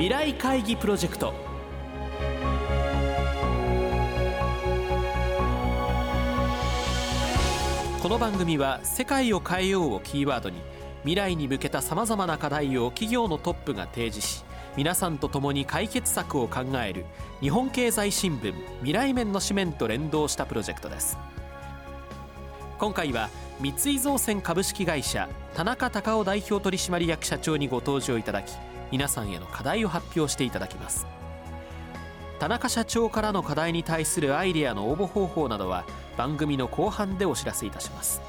未来会議プロジェクト。この番組は「世界を変えよう」をキーワードに未来に向けたさまざまな課題を企業のトップが提示し皆さんと共に解決策を考える日本経済新聞未来面の紙面と連動したプロジェクトです。今回は三井造船株式会社田中隆夫代表取締役社長にご登場いただき皆さんへの課題を発表していただきます。田中社長からの課題に対するアイデアの応募方法などは番組の後半でお知らせいたします。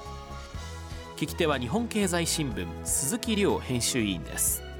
聞き手は日本経済新聞鈴木亮編集委員です。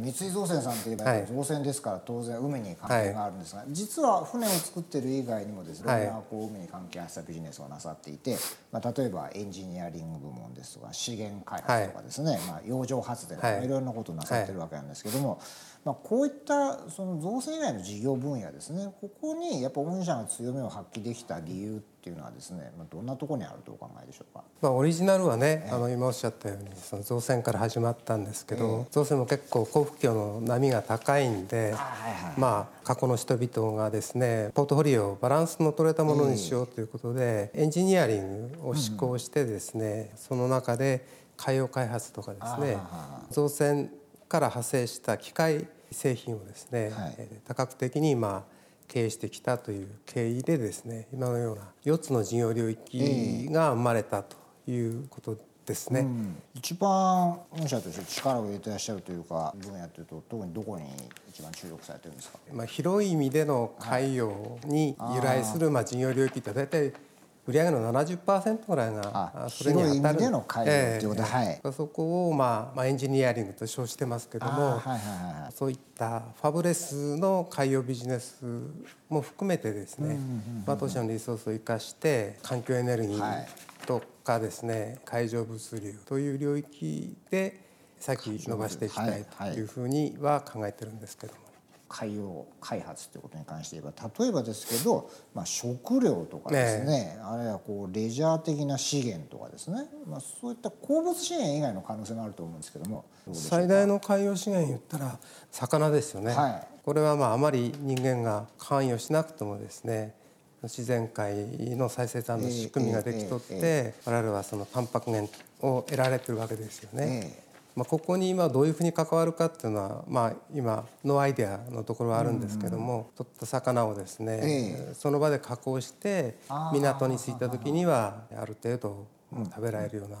三井造船さんといえば造船ですから当然海に関係があるんですが、はい、実は船を作ってる以外にもですね、い。ろんなこう海に関係したビジネスをなさっていて、まあ、例えばエンジニアリング部門ですとか資源開発とかですね、はい、まあ、洋上発電とかい。ろいろなことをなさってるわけなんですけども、まあ、こういったその造船以外の事業分野ですね。ここにやっぱ御社が強みを発揮できた理由っていうのはですね、まあ、どんなところにあるとお考えでしょうか、まあ、オリジナルはね、あの今おっしゃったようにその造船から始まったんですけど、造船も結構幸福教の波が高いんで、まあ過去の人々がですねポートフォリオバランスの取れたものにしようということで、エンジニアリングを施行してですね、その中で海洋開発とかですね造船から派生した機械製品をですね、はい、多角的にまあ経営してきたという経緯でですね今のような4つの事業領域が生まれたということですね、うん、一番御社として力を入れていらっしゃるというか分野というと特にどこに一番注力されてるんですか、まあ、広い意味での海洋に由来するまあ事業領域って大体売上の70%ぐらいがそれに当たる。広い。えー、はい、そこを、まあ、まあエンジニアリングと称してますけども、はいはいはい、そういったファブレスの海洋ビジネスも含めてですね、まあ、当社のリソースを生かして環境エネルギーとかですね、海上物流という領域で先伸ばしていきたいというふうには考えてるんですけども。海洋開発ということに関して言えば例えばですけど、まあ、食料とかですね、ね、あるいはこうレジャー的な資源とかですね、まあ、そういった鉱物資源以外の可能性があると思うんですけども最大の海洋資源言ったら魚ですよね、はい、これはまああまり人間が関与しなくてもですね自然界の再生産の仕組みができとって、我々はそのタンパク源を得られてるわけですよね。まあ、ここに今どういうふうに関わるかっていうのは、まあ、今のアイデアのところはあるんですけども、取った魚をですね、その場で加工して港に着いた時にはある程度食べられるような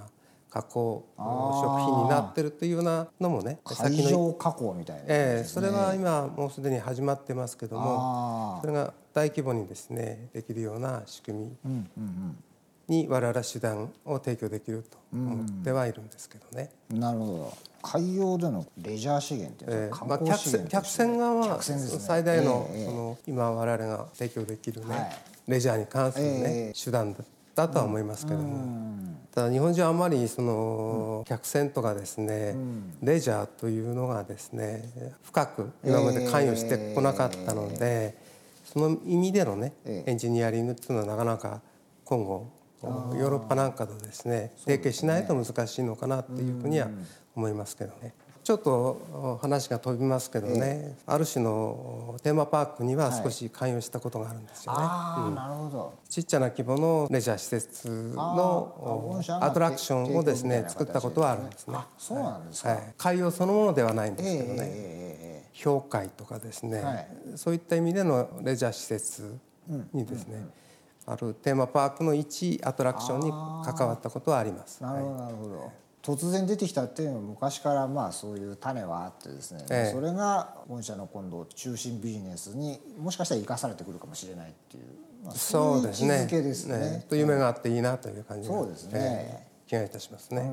加工食品になってるというようなのもね海上加工みたいな、ね、えー、それは今もうすでに始まってますけどもそれが大規模にですねできるような仕組み、うんうんうんに我々は手段を提供できると思ってはいるんですけどね。なるほど。海洋でのレジャー資源っていうのは、え。ーまあ、客船客船側は最大の,、その今我々が提供できるね、はい、レジャーに関するね、えー、手段だとは思いますけども。ただ日本人はあまりその客船とかですね、レジャーというのがですね深く今まで関与してこなかったので、その意味でのねエンジニアリングっていうのはなかなか今後ヨーロッパなんかとですね提携しないと難しいのかなっていうふうには思いますけどね。ちょっと話が飛びますけどね、ある種のテーマパークには少し関与したことがあるんですよね。はいうん、なるほど。ちっちゃな規模のレジャー施設のアトラクションをですね作ったことはあるんですね。そうなんですか、はい、海洋そのものではないんですけどね、えー、氷海とかですね、はい、そういった意味でのレジャー施設にですね、うんうんうんある。テーマパークの一アトラクションに関わったことはあります。なるほどなるほど。突然出てきたっていうのは昔からまあそういう種はあってですね、ええ、それが御社の今度中心ビジネスにもしかしたら生かされてくるかもしれないっていう、まあ、そういう位置づけですね。ね。と夢があっていいなという感じそうですね、えー、気がいたしますね。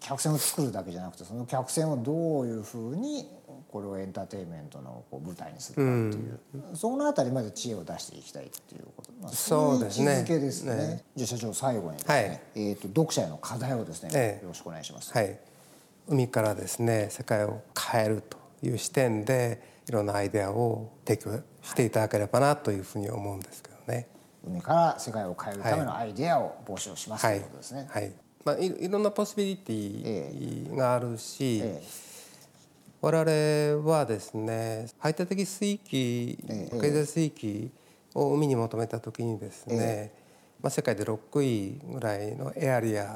客船を作るだけじゃなくてその客船をどういうふうにこれをエンターテインメントのこう舞台にするかっていう、うん、そのあたりまで知恵を出していきたいっていうこと、まあ、そうですね。けですね、ね、じゃあ社長最後にですね、はい、えーと、読者への課題をですね、ええ、よろしくお願いします。はい、海からですね世界を変えるという視点でいろんなアイデアを提供していただければなというふうに思うんですけどね。海から世界を変えるためのアイデアを募集します、はい、ということですね。はい。まあ、い。い。ろんなポシビリティがあるし、ええ我々はですね排他的水域、経済水域を海に求めた時にですね、まあ、世界で6位ぐらいのエアリア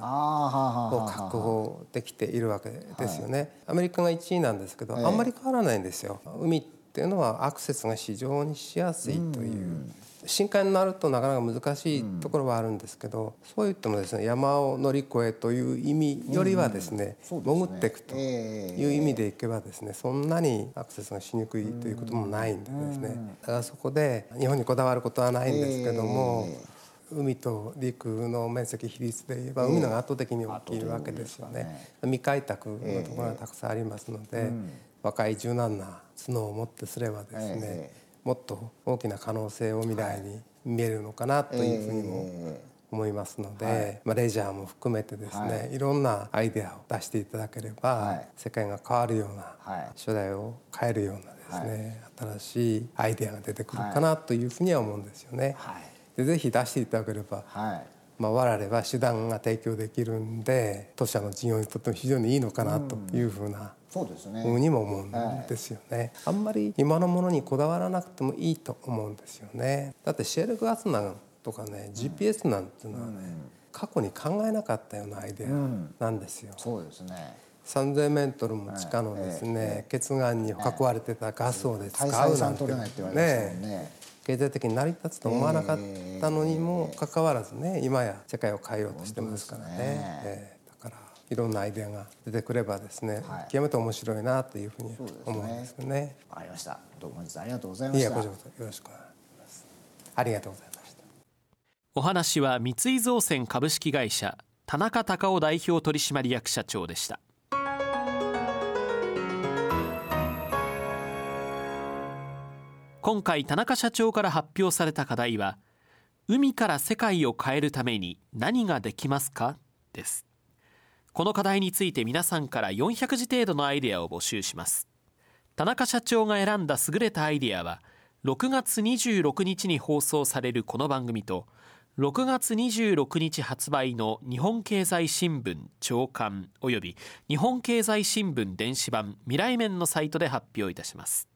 を確保できているわけですよね。アメリカが1位なんですけど、あんまり変わらないんですよ。海っていうのはアクセスが非常にしやすいという。深海になるとなかなか難しいところはあるんですけど、そう言ってもですね山を乗り越えという意味よりはですね,、潜っていくという意味でいけばですねそんなにアクセスがしにくいということもないんでですね。だからそこで日本にこだわることはないんですけども。海と陸の面積比率で言えば海のが圧倒的に大きいわけですよね。未開拓のところがたくさんありますので、若い柔軟な角を持ってすればですね、もっと大きな可能性を未来に見えるのかなというふうにも思いますので、まあ、レジャーも含めてですね、い、ろんなアイデアを出していただければ、世界が変わるような、初代を変えるようなですね、新しいアイデアが出てくるかなというふうには思うんですよね。でぜひ出していただければ、まあ、我々は手段が提供できるんで当社の事業にとっても非常にいいのかなというふうなそうですね。にも思うんですよね、はい、あんまり今のものにこだわらなくてもいいと思うんですよね。だってシェルガスなんとかね、GPS なんていうのはね、過去に考えなかったようなアイデアなんですよ。そうですね。3000メートルも地下のですね、結岩に囲われてたガスをで使うなんてね。経済的に成り立つと思わなかったのにもかかわらずね今や世界を変えようとしてますからね。えー、だからいろんなアイデアが出てくればですね、はい、極めて面白いなというふうに思うんですよね。わ、ね、かりました。どうも本日ありがとうございました。いやこちらこそよろしくお願いします。ありがとうございました。お話は三井造船株式会社田中隆夫代表取締役社長でした。今回田中社長から発表された課題は海から世界を変えるために何ができますか？です。この課題について皆さんから400字程度のアイデアを募集します。田中社長が選んだ優れたアイデアは6月26日に放送されるこの番組と6月26日発売の日本経済新聞長官及び日本経済新聞電子版未来面のサイトで発表いたします。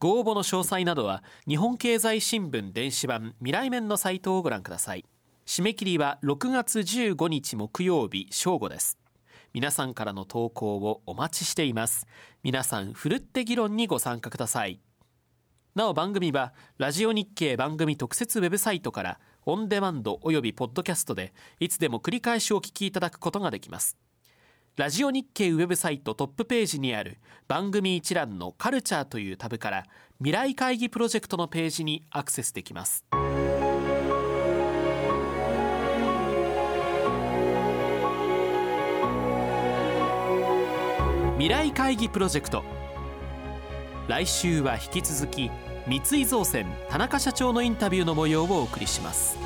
ご応募の詳細などは日本経済新聞電子版未来面のサイトをご覧ください。締め切りは6月15日木曜日正午です。皆さんからの投稿をお待ちしています。皆さんふるって議論にご参加ください。なお番組はラジオ日経番組特設ウェブサイトからオンデマンドおよびポッドキャストでいつでも繰り返しお聞きいただくことができます。ラジオ日経ウェブサイトトップページにある番組一覧のカルチャーというタブから未来会議プロジェクトのページにアクセスできます。未来会議プロジェクト来週は引き続き三井造船田中社長のインタビューの模様をお送りします。